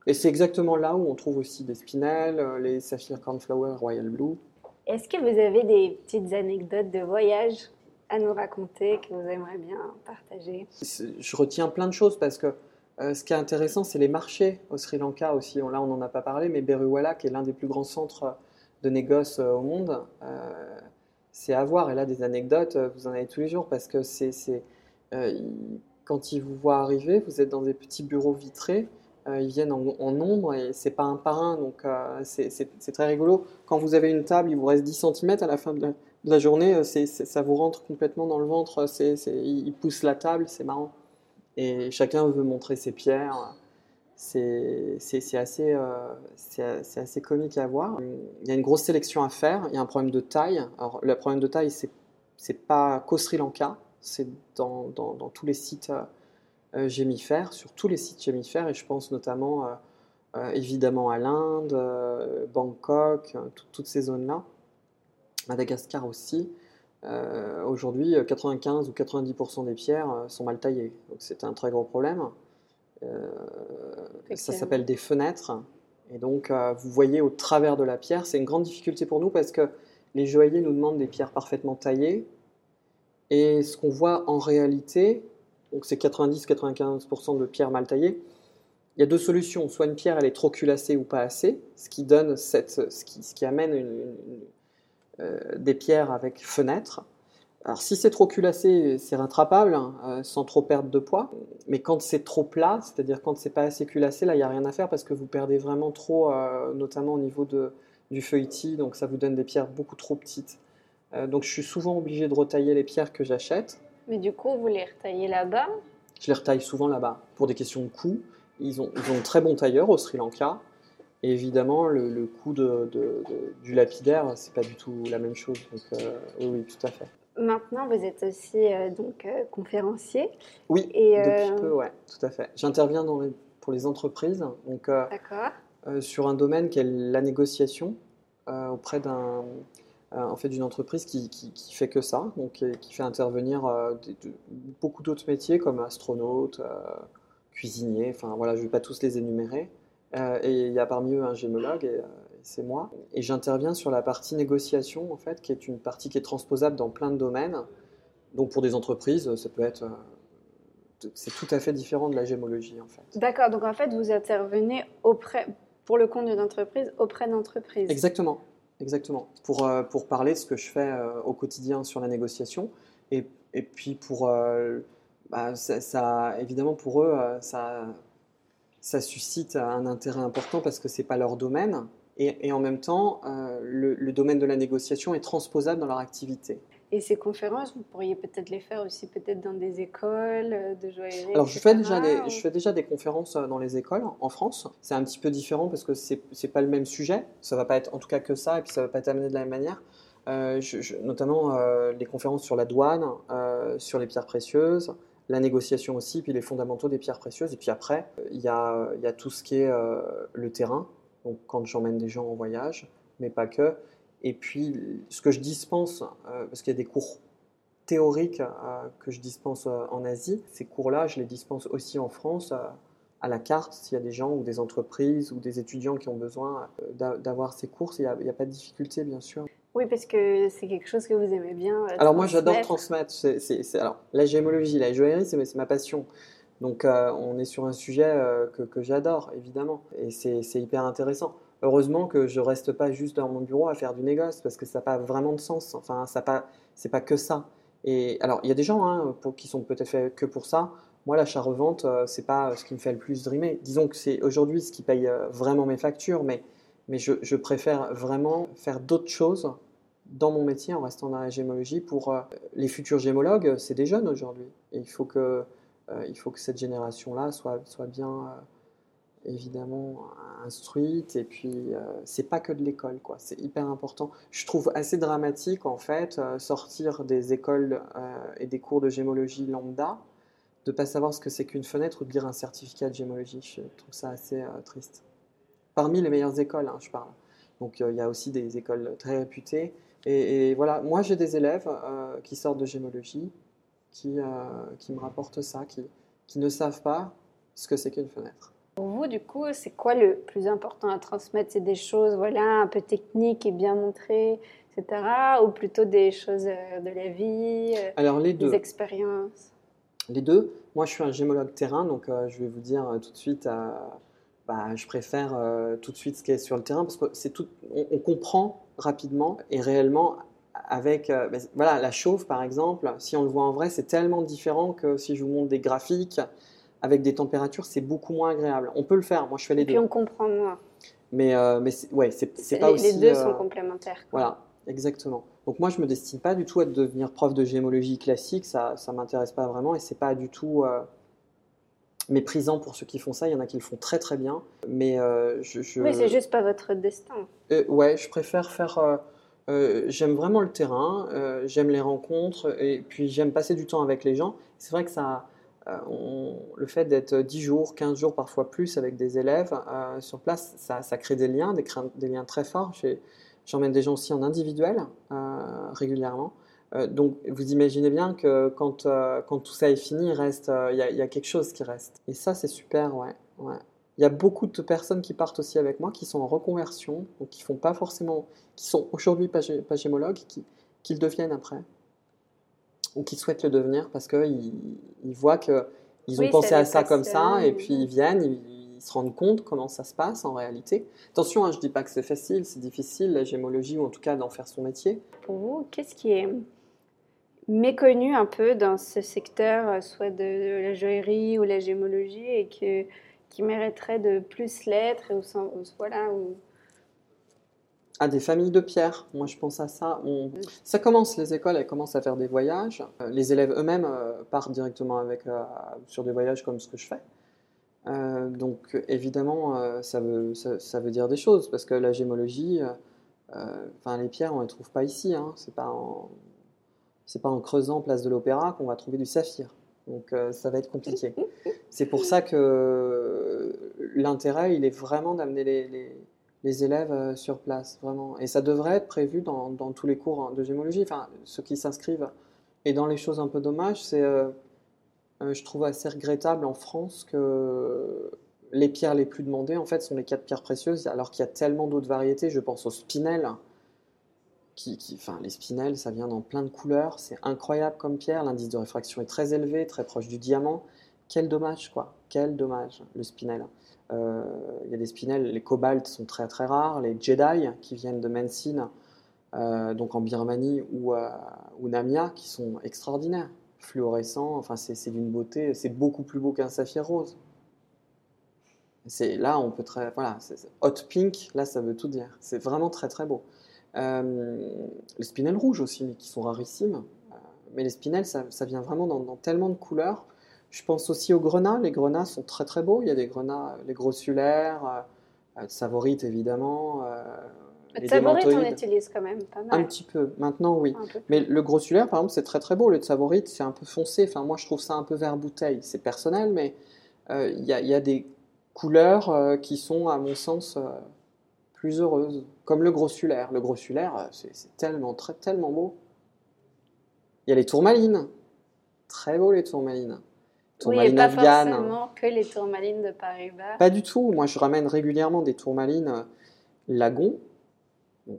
Et c'est exactement là où on trouve aussi des spinels, euh, les saphir cornflower royal blue. Est-ce que vous avez des petites anecdotes de voyage à nous raconter que vous aimeriez bien partager? Je retiens plein de choses parce que euh, ce qui est intéressant, c'est les marchés au Sri Lanka aussi. Là, on n'en a pas parlé, mais Beruwala, qui est l'un des plus grands centres de négoce euh, au monde, euh, c'est à voir. Et là, des anecdotes, vous en avez tous les jours parce que c'est, c'est, quand ils vous voient arriver, vous êtes dans des petits bureaux vitrés. ils viennent en, nombre et c'est pas un par un, donc c'est, c'est- c'est très rigolo. Quand vous avez une table, il vous reste 10 cm à la fin de la, de la journée, ça vous rentre complètement dans le ventre. Ils poussent la table, c'est marrant et chacun veut montrer ses pierres. C'est assez, euh, assez comique à voir. Il y a une grosse sélection à faire. Il y a un problème de taille. Alors, le problème de taille, c'est pas qu'au Sri Lanka, c'est dans, tous les sites euh, euh, gémifères, sur tous les sites gémifères, et je pense notamment euh, euh, évidemment à l'Inde, Bangkok, tout- toutes ces zones-là. Madagascar aussi. Euh, Aujourd'hui, euh, 95 ou 90% des pierres euh, sont mal taillées. Donc c'est un très gros problème. Euh, ça s'appelle des fenêtres. Et donc, euh, vous voyez au travers de la pierre, c'est une grande difficulté pour nous parce que les joailliers nous demandent des pierres parfaitement taillées. Et ce qu'on voit en réalité, donc c'est 90-95% de pierres mal taillées, il y a deux solutions. Soit une pierre, elle est trop culassée ou pas assez, ce qui donne cette, ce qui, ce qui amène une- une- euh, des pierres avec fenêtre. Alors si c'est trop culassé, c'est rattrapable hein, euh, sans trop perdre de poids. Mais quand c'est trop plat, c'est-à-dire quand c'est pas assez culassé, là il n'y a rien à faire parce que vous perdez vraiment trop, euh, notamment au niveau de, du feuilletis, donc ça vous donne des pierres beaucoup trop petites. Euh, donc je suis souvent obligé de retailler les pierres que j'achète. Mais du coup, vous les retaillez là-bas? Je les retaille souvent là-bas pour des questions de coût. Ils ont, ils ont de très bons tailleurs au Sri Lanka. Et évidemment, le, le coût de, de- de- du lapidaire, c'est pas du tout la même chose. Donc, euh, oui, oui, tout à fait. Maintenant, vous êtes aussi euh, donc euh, conférencier. Oui, Et, depuis peu, ouais, tout à fait. J'interviens dans les- pour les entreprises, donc sur un domaine qui est la négociation auprès d'un, en fait, d'une entreprise qui, qui, qui fait que ça, donc qui, qui fait intervenir des- de- beaucoup d'autres métiers comme astronaute, euh, cuisinier, enfin voilà, je ne vais pas tous les énumérer. Euh, et il y a parmi eux un gémologue, et, euh, et c'est moi. Et j'interviens sur la partie négociation, en fait, qui est une partie qui est transposable dans plein de domaines. Donc pour des entreprises, ça peut être... euh, c'est tout à fait différent de la gémologie, en fait. D'accord. Donc en fait, vous intervenez auprès, pour le compte d'une entreprise, auprès d'entreprises. Exactement, exactement. Pour, euh, pour parler de ce que je fais au quotidien sur la négociation. Et, et puis pour... bah, ça, ça- évidemment, pour eux, ça, ça suscite un intérêt important parce que c'est pas leur domaine. Et, et en même temps, euh, le, le domaine de la négociation est transposable dans leur activité. Et ces conférences, vous pourriez peut-être les faire aussi peut-être dans des écoles euh, de joaillerie. Alors, je fais, déjà des, ou- je fais déjà des conférences euh, dans les écoles en France. C'est un petit peu différent parce que c'est c'est pas le même sujet. Ça va pas être en tout cas que ça, et puis ça va pas être amené de la même manière. Euh, je- je- notamment euh, les conférences sur la douane, sur les pierres précieuses, la négociation aussi, puis les fondamentaux des pierres précieuses. Et puis après, il y a, y a tout ce qui est euh, le terrain, donc quand j'emmène des gens en voyage, mais pas que. Et puis ce que je dispense, euh, parce qu'il y a des cours théoriques euh, que je dispense en Asie, ces cours-là, je les dispense aussi en France. à la carte, s'il y a des gens ou des entreprises ou des étudiants qui ont besoin d'a- d'avoir ces cours, il n'y a, a pas de difficulté, bien sûr. Oui, parce que c'est quelque chose que vous aimez bien. euh, Alors moi j'adore transmettre. alors la gémologie, la joaillerie, c'est ma passion. Donc euh, on est sur un sujet euh, que, que j'adore évidemment et c'est hyper intéressant. Heureusement que je reste pas juste dans mon bureau à faire du négoce parce que ça n'a pas vraiment de sens. Enfin ça pas c'est pas que ça. Et alors il y a des gens hein, pour, qui sont peut-être faits que pour ça. Moi l'achat-revente c'est pas ce qui me fait le plus drimer. Disons que c'est aujourd'hui ce qui paye vraiment mes factures, mais mais je, je préfère vraiment faire d'autres choses dans mon métier en restant dans la gémologie pour euh, les futurs gémologues, c'est des jeunes aujourd'hui. Il faut que, euh, il faut que cette génération-là soit, soit bien euh, évidemment instruite. Et puis, euh, c'est pas que de l'école, quoi. C'est hyper important. Je trouve assez dramatique, en fait, sortir des écoles et des cours de gémologie lambda, de pas savoir ce que c'est qu'une fenêtre ou de lire un certificat de gémologie. Je trouve ça assez triste. Parmi les meilleures écoles, hein, je parle. Donc, il y a aussi des écoles très réputées Et, voilà, moi j'ai des élèves qui sortent de gémologie, qui, qui me rapportent ça, qui, qui ne savent pas ce que c'est qu'une fenêtre. Pour vous, du coup, c'est quoi le plus important à transmettre? C'est des choses voilà, un peu techniques et bien montrées, etc. Ou plutôt des choses euh, de la vie, euh, Alors, les des expériences? Les deux. Moi, je suis un gémologue terrain, donc euh, je vais vous dire tout de suite, bah, je préfère tout de suite ce qui est sur le terrain parce que c'est tout, on, comprend rapidement et réellement avec bah, voilà la chauffe par exemple. Si on le voit en vrai, c'est tellement différent que si je vous montre des graphiques avec des températures, c'est beaucoup moins agréable. On peut le faire, moi je fais les deux. Et puis on comprend moins. Mais, euh, mais ouais, c'est pas aussi. Les deux sont euh, complémentaires. Voilà, exactement. Donc moi je me destine pas du tout à devenir prof de gémologie classique, ça ça m'intéresse pas vraiment et c'est pas du tout euh, méprisant pour ceux qui font ça. Il y en a qui le font très très bien, mais je, je, Oui, c'est juste pas votre destin. ouais, je préfère faire. j'aime vraiment le terrain, j'aime les rencontres et puis j'aime passer du temps avec les gens. C'est vrai que ça, euh, le fait d'être 10 jours, 15 jours, parfois plus avec des élèves euh, sur place, ça, crée des liens, des, liens très forts. J'emmène des gens aussi en individuel euh, donc vous imaginez bien que quand, quand tout ça est fini, il reste, il y, a quelque chose qui reste. Et ça c'est super, ouais. ouais. Il y a beaucoup de personnes qui partent aussi avec moi, qui sont en reconversion, donc qui font pas forcément, qui sont aujourd'hui pas, gémologues, qui, qui le deviennent après ou qui souhaitent le devenir parce qu'ils ils voient qu'ils ont pensé à ça comme ça et puis ils viennent, ils, se rendent compte comment ça se passe en réalité. Attention, hein, je ne dis pas que c'est facile, c'est difficile la gémologie ou en tout cas d'en faire son métier. Pour vous, qu'est-ce qui est méconnu un peu dans ce secteur, euh, soit de, la joaillerie ou la gémologie et que, qui mériterait de plus l'être ou, voilà, ou à des familles de pierre. Moi, je pense à ça. Ça commence, les écoles, elles commencent à faire des voyages. Euh, les élèves eux-mêmes euh, partent directement avec, euh, sur des voyages comme ce que je fais. donc, évidemment, ça, veut, ça, veut dire des choses, parce que la gémologie, enfin, les pierres, on ne les trouve pas ici. Hein. C'est pas pas en creusant place de l'Opéra qu'on va trouver du saphir. Donc, ça va être compliqué. <laughs> C'est pour ça que l'intérêt, il est vraiment d'amener les les élèves euh, sur place, vraiment. Et ça devrait être prévu dans, dans tous les cours hein, de gémologie, enfin, ceux qui s'inscrivent. Et dans les choses un peu dommages, c'est, euh, euh, je trouve assez regrettable en France que les pierres les plus demandées, en fait, sont les quatre pierres précieuses, alors qu'il y a tellement d'autres variétés. Je pense aux spinels. Qui, enfin, les spinels, ça vient dans plein de couleurs. C'est incroyable comme pierre. L'indice de réfraction est très élevé, très proche du diamant. Quel dommage, quoi. Quel dommage, le spinel. Euh, il y a des spinels, les cobalts sont très très rares, les Jedi qui viennent de Mensine, euh, donc en Birmanie ou, euh, Namia, qui sont extraordinaires, fluorescents, enfin c'est d'une beauté, c'est beaucoup plus beau qu'un saphir rose. Là on peut très voilà, hot pink, là ça veut tout dire. C'est vraiment très très beau. Les spinels rouges aussi, mais qui sont rarissimes. mais les spinels, ça, ça vient vraiment dans, dans, tellement de couleurs je pense aussi aux grenats. Les grenats sont très très beaux. Il y a des grenats, les grossulaires, euh, euh savorites évidemment. Euh, les savorite, on utilise quand même pas mal. Un petit peu. Maintenant, oui. Mais le grossulaire, par exemple, c'est très très beau. Le savorite, c'est un peu foncé. Enfin, moi, je trouve ça un peu vert bouteille. C'est personnel, mais euh, il y, a des couleurs qui sont, à mon sens, plus heureuses. Comme le grossulaire. Le grossulaire, c'est tellement, très, tellement beau. Il y a les tourmalines. Très beau, les tourmalines oui, pas forcément que les tourmalines de Paris-Bas. Pas du tout. Moi, je ramène régulièrement des tourmalines euh, lagon,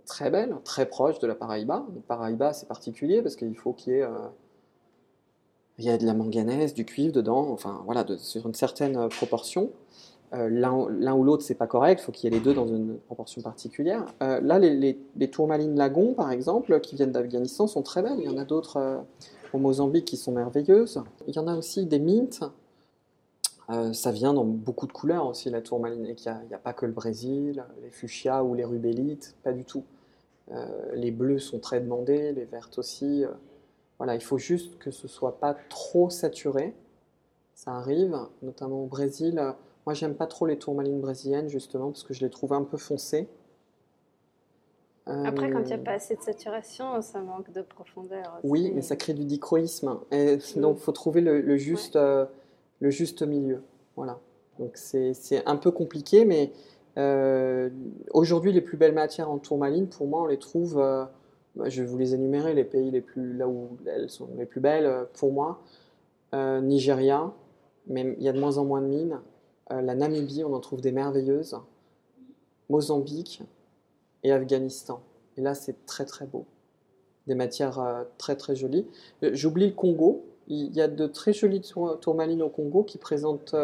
très belles, très proches de la Paraïba. Paraïba, c'est particulier parce qu'il faut qu'il y ait, euh, il y ait de la manganèse, du cuivre dedans, enfin voilà, de, sur une certaine euh. L'un ou l'autre, c'est pas correct, il faut qu'il y ait les deux dans une proportion particulière. là, les, tourmalines lagon, par exemple, qui viennent d'Afghanistan, sont très belles. Il y en a d'autres au Mozambique qui sont merveilleuses. Il y en a aussi des mints. Euh, ça vient dans beaucoup de couleurs aussi, la tourmaline. Et il n'y a, pas que le Brésil, les fuchsias ou les rubellites, pas du tout. Euh, les bleus sont très demandés, les vertes aussi. Euh, voilà, il faut juste que ce soit pas trop saturé. Ça arrive, notamment au Brésil. Moi, j'aime pas trop les tourmalines brésiliennes, justement, parce que je les trouve un peu foncées. Après, quand il n'y a euh, pas assez de saturation, ça manque de profondeur. Oui, mais ça crée du dichroïsme. Et mm. Donc, il faut trouver le, juste, euh, le juste milieu. Voilà. Donc, c'est un peu compliqué, mais euh, aujourd'hui, les plus belles matières en tourmaline, pour moi, on les trouve Bah, je vais vous les énumérer, les pays les plus, là où elles sont les plus belles pour moi. Nigeria, mais il y a de moins en moins de mines. Euh, la Namibie, on en trouve des merveilleuses. Mozambique et Afghanistan. Et là, c'est très très beau. Des matières euh, très très jolies. Euh, J'oublie le Congo. Il y a de très jolies tour- tourmalines au Congo qui présentent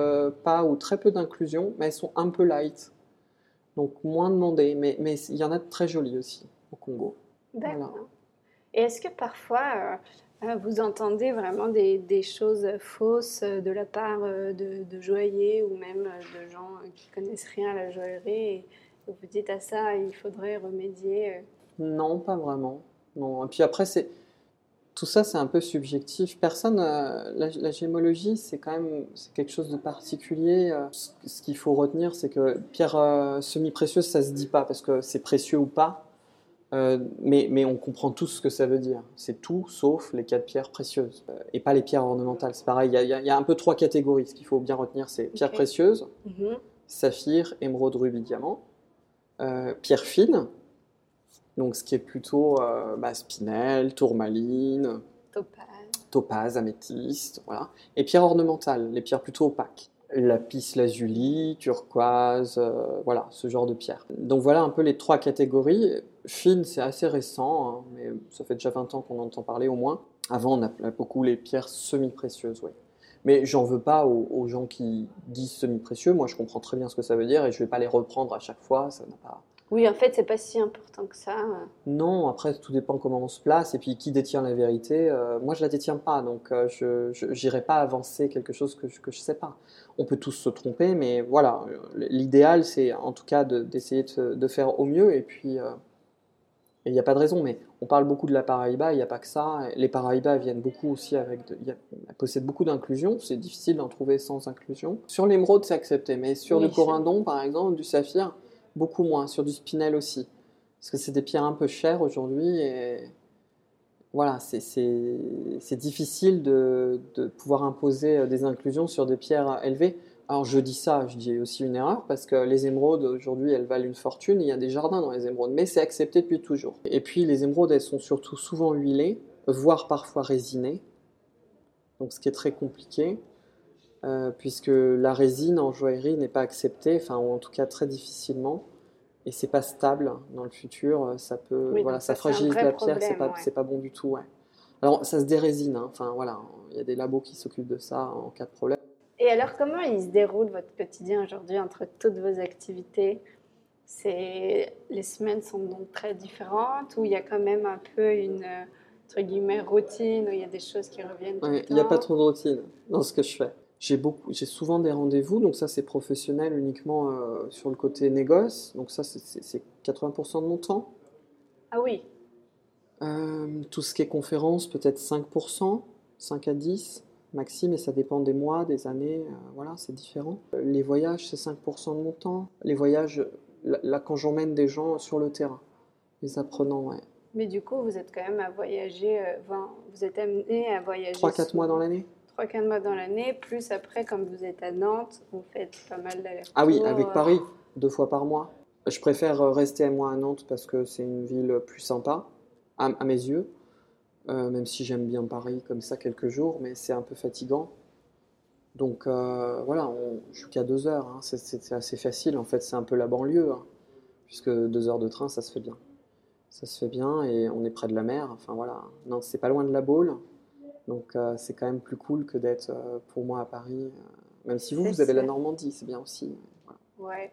pas ou très peu d'inclusion, mais elles sont un peu light. Donc moins demandées. Mais, mais il y en a de très jolies aussi au Congo. D'accord. Et est-ce que parfois euh, vous entendez vraiment des, choses fausses euh, de la part euh, de, joailliers ou même euh, de gens euh, qui connaissent rien à la joaillerie vous dites à ça, il faudrait remédier euh. Non, pas vraiment. Non. Et puis après, c'est tout ça, c'est un peu subjectif. Personne, euh, la, la gémologie, c'est quand même quelque chose de particulier. Euh, Ce, qu'il faut retenir, c'est que pierre euh, semi-précieuse, ça se dit pas parce que c'est précieux ou pas. Euh, mais, mais on comprend tous ce que ça veut dire. C'est tout sauf les quatre pierres précieuses Euh, et pas les pierres ornementales. C'est pareil, il y a, y y un peu trois catégories. Ce qu'il faut bien retenir, c'est pierres précieuses, Mhm. saphir, émeraude, rubis, diamant. Euh, pierre fine, donc ce qui est plutôt euh, bah, spinel, tourmaline, Topaz. topaz, améthyste, voilà. Et pierres ornementales, les pierres plutôt opaques. Lapis lazuli, turquoise, euh, voilà, ce genre de pierres. Donc voilà un peu les trois catégories. Fine, c'est assez récent, hein, mais ça fait déjà 20 ans qu'on entend parler au moins. Avant, on appelait beaucoup les pierres semi-précieuses, oui. Mais j'en veux pas aux, aux gens qui disent semi-précieux. Moi, je comprends très bien ce que ça veut dire et je vais pas les reprendre à chaque fois. Ça n'a pas. Oui, en fait, c'est pas si important que ça. Non, après, tout dépend comment on se place et puis qui détient la vérité. Euh, moi, je la détiens pas, donc euh, je n'irai pas avancer quelque chose que je, que je sais pas. On peut tous se tromper, mais voilà, euh, l'idéal, c'est en tout cas de- d'essayer de, de faire au mieux et puis euh, il n'y a pas de raison. Mais on parle beaucoup de la Paraïba, il n'y a pas que ça. Les Paraïbas viennent beaucoup aussi avec, de, y a- elles possèdent beaucoup d'inclusion. C'est difficile d'en trouver sans inclusion. Sur l'émeraude, c'est accepté, mais sur Oui, c'est- corindon, par exemple, du saphir, beaucoup moins. Sur du spinel aussi. Parce que c'est des pierres un peu chères aujourd'hui et voilà, c'est- difficile de, de pouvoir imposer euh, des inclusions sur des pierres élevées. Alors je dis ça, je dis aussi une erreur parce que les émeraudes aujourd'hui elles valent une fortune, il y a des jardins dans les émeraudes, mais c'est accepté depuis toujours. Et puis les émeraudes elles sont surtout souvent huilées, voire parfois résinées, donc ce qui est très compliqué. euh, puisque la résine en joaillerie n'est pas acceptée, enfin ou en tout cas très difficilement, et c'est pas stable dans le futur, euh, ça peut, Oui, voilà, ça fragilise la pierre, c'est pas, ouais. c'est pas bon du tout, ouais. Alors ça se dérésine, hein, enfin voilà, il y a des labos qui s'occupent de ça en cas de problème. Et alors, comment il se déroule votre quotidien aujourd'hui entre toutes vos activités? C'est les semaines sont donc très différentes ou il y a quand même un peu une euh, entre guillemets routine où il y a des choses qui reviennent tout Ouais, Il n'y a pas trop de routine dans ce que je fais. J'ai beaucoup, j'ai souvent des rendez-vous, donc ça c'est professionnel uniquement euh, sur le côté négoce, donc ça c'est- c'est c'est 80% de mon temps. Ah oui, Euh, tout ce qui est conférence, peut-être 5%, 5 à 10 maxi, mais ça dépend des mois, des années, euh, voilà, c'est différent. Les voyages, c'est 5% de mon temps. Les voyages, là, là, quand j'emmène des gens sur le terrain, les apprenants, ouais. mais du coup vous êtes quand même à voyager, vous êtes amené à voyager 3-4 mois dans l'année 3-4 mois dans l'année, plus après comme vous êtes à Nantes, vous faites pas mal d'allers-retours. Ah oui, avec euh, Paris, deux fois par mois. Je préfère euh, rester moi à Nantes parce que c'est une ville plus sympa, à, à mes yeux. Euh, même si j'aime bien Paris comme ça quelques jours, mais c'est un peu fatigant. Donc euh, voilà, on, je suis qu'à deux heures, hein. c'est assez facile. En fait, c'est un peu la banlieue, hein. puisque deux heures de train, ça se fait bien. Ça se fait bien et on est près de la mer. Enfin voilà, Nantes, c'est pas loin de la Baule, donc euh, c'est quand même plus cool que d'être euh, pour moi à Paris. euh, même si vous, vous avez la. Normandie, c'est bien aussi. Voilà. Ouais.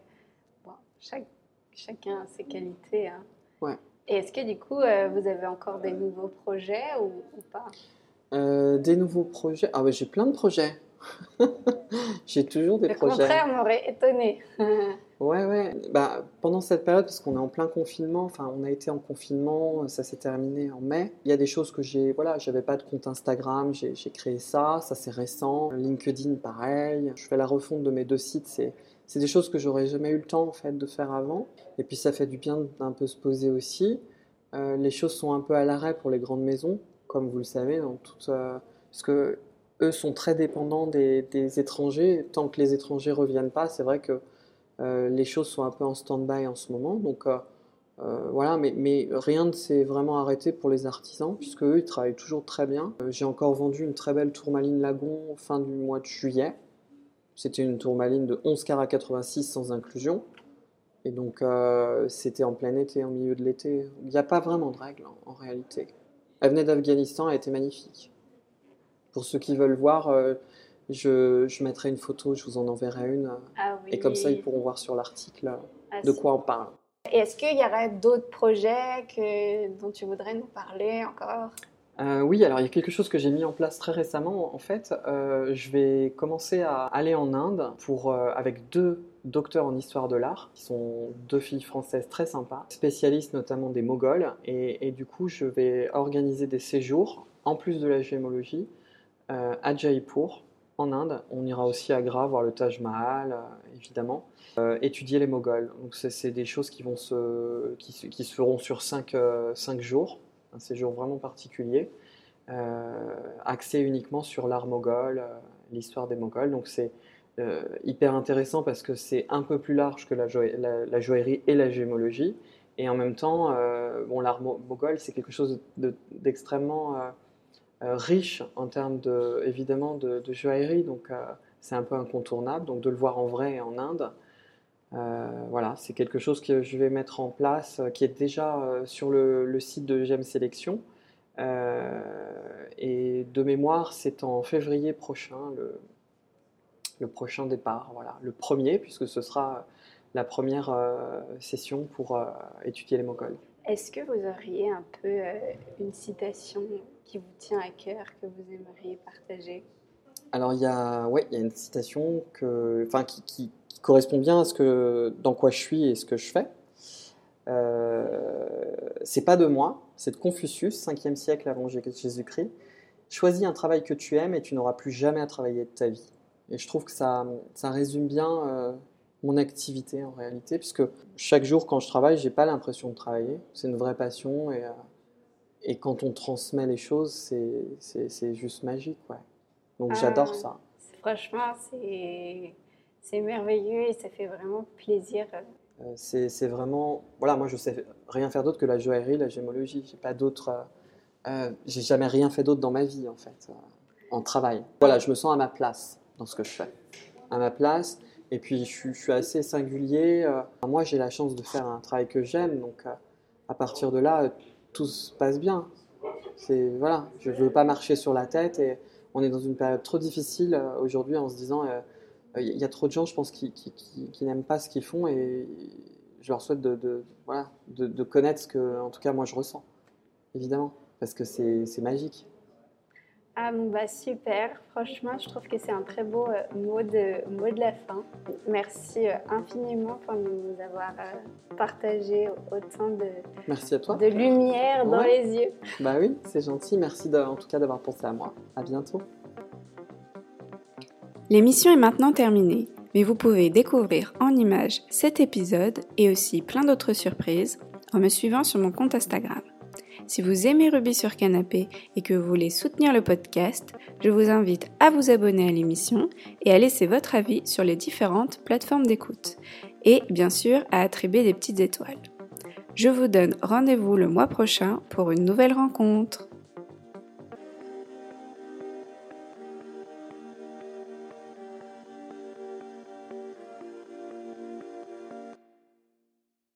Bon, chaque, chacun a ses qualités. hein. Ouais. Et est-ce que du coup, euh, vous avez encore des nouveaux projets ou, ou pas? Euh, des nouveaux projets? Ah ouais, j'ai plein de projets. <laughs> j'ai toujours des Le projets. contraire m'aurait étonné. <laughs> Ouais, ouais. Bah, pendant cette période, parce qu'on est en plein confinement, enfin, on a été en confinement, ça s'est terminé en mai. Il y a des choses que j'ai, voilà, j'avais pas de compte Instagram, j'ai créé ça, ça c'est récent. LinkedIn, pareil. Je fais la refonte de mes deux sites, c'est c'est des choses que j'aurais jamais eu le temps en fait de faire avant. Et puis ça fait du bien d'un peu se poser aussi. Euh, les choses sont un peu à l'arrêt pour les grandes maisons, comme vous le savez, dans toute, euh, parce que eux sont très dépendants des, des étrangers. Tant que les étrangers reviennent pas, c'est vrai que les choses sont un peu en stand-by en ce moment. Donc, euh, Euh, voilà, mais, rien ne s'est vraiment arrêté pour les artisans, puisque eux, ils travaillent toujours très bien. Euh, j'ai encore vendu une très belle tourmaline lagon fin du mois de juillet. C'était une tourmaline de 11 carats 86 sans inclusion. Et donc, euh, c'était en plein été, en milieu de l'été. Il n'y a pas vraiment de règles en, réalité. Elle venait d'Afghanistan, elle était magnifique. Pour ceux qui veulent voir, euh, je, je mettrai une photo, je vous en enverrai une. Ah oui. Et comme ça, ils pourront voir sur l'article Ah, de quoi on parle. Et est-ce qu'il y aurait d'autres projets que, dont tu voudrais nous parler encore? Euh, oui, alors il y a quelque chose que j'ai mis en place très récemment. En fait, euh, je vais commencer à aller en Inde pour, euh, avec deux docteurs en histoire de l'art, qui sont deux filles françaises très sympas, spécialistes notamment des Moghols. Et, et du coup, je vais organiser des séjours, en plus de la gémologie, à Jaipur, en Inde. On ira aussi à Agra voir le Taj Mahal, euh, évidemment. Euh, étudier les Moghols. Donc c'est des choses qui, vont se, qui, feront sur cinq, euh, cinq jours un séjour vraiment particulier, axé uniquement sur l'art moghol, l'histoire des Moghols. Donc c'est hyper intéressant parce que c'est un peu plus large que la, joa- la- la joaillerie et la gémologie. Et en même temps, bon, l'art mo- moghol, c'est quelque chose de- d'extrêmement riche en termes de, évidemment de, joaillerie. Donc euh, c'est un peu incontournable. Donc de le voir en vrai en Inde, euh, voilà, c'est quelque chose que je vais mettre en place, euh, qui est déjà euh, sur le, site de GEM Sélection. Euh, et de mémoire, c'est en février prochain, le, le prochain départ, voilà, le premier, puisque ce sera la première euh, session pour euh, étudier les Mongols. Est-ce que vous auriez un peu euh, une citation qui vous tient à cœur, que vous aimeriez partager Alors il y a, ouais, y a une citation que, enfin, qui, correspond bien à ce que, dans quoi je suis et ce que je fais. Euh, c'est pas de moi, c'est de Confucius, 5e siècle avant Jé- Jésus-Christ. Choisis un travail que tu aimes et tu n'auras plus jamais à travailler de ta vie. Et je trouve que ça, ça résume bien euh, mon activité en réalité, puisque chaque jour quand je travaille, j'ai pas l'impression de travailler. C'est une vraie passion et, euh, et quand on transmet les choses, c'est, juste magique. Ouais. Donc Ah. j'adore ça. Franchement, c'est merveilleux et ça fait vraiment plaisir. Euh, c'est, vraiment. Voilà, moi je sais rien faire d'autre que la joaillerie, la gémologie. J'ai pas d'autre. euh, euh, j'ai jamais rien fait d'autre dans ma vie en fait, euh, en travail. Voilà, je me sens à ma place dans ce que je fais. À ma place. Et puis je, suis- je suis assez singulier. moi j'ai la chance de faire un travail que j'aime, donc à partir de là, tout se passe bien. C'est voilà, je veux pas marcher sur la tête et on est dans une période trop difficile euh, aujourd'hui en se disant euh, il y a trop de gens, je pense, qui, n'aiment pas ce qu'ils font et je leur souhaite de, de- connaître ce que, en tout cas, moi, je ressens, évidemment, parce que c'est magique. Ah bon, bah super, franchement je trouve que c'est un très beau euh, mot, de, mot de la fin. Merci euh, infiniment pour nous avoir euh, partagé autant de, Merci à toi. de lumière dans Ouais. les yeux. Bah oui, c'est gentil. Merci de- en tout cas d'avoir pensé à moi. À bientôt. L'émission est maintenant terminée, mais vous pouvez découvrir en images cet épisode et aussi plein d'autres surprises en me suivant sur mon compte Instagram. Si vous aimez Ruby sur Canapé et que vous voulez soutenir le podcast, je vous invite à vous abonner à l'émission et à laisser votre avis sur les différentes plateformes d'écoute. Et bien sûr à attribuer des petites étoiles. Je vous donne rendez-vous le mois prochain pour une nouvelle rencontre.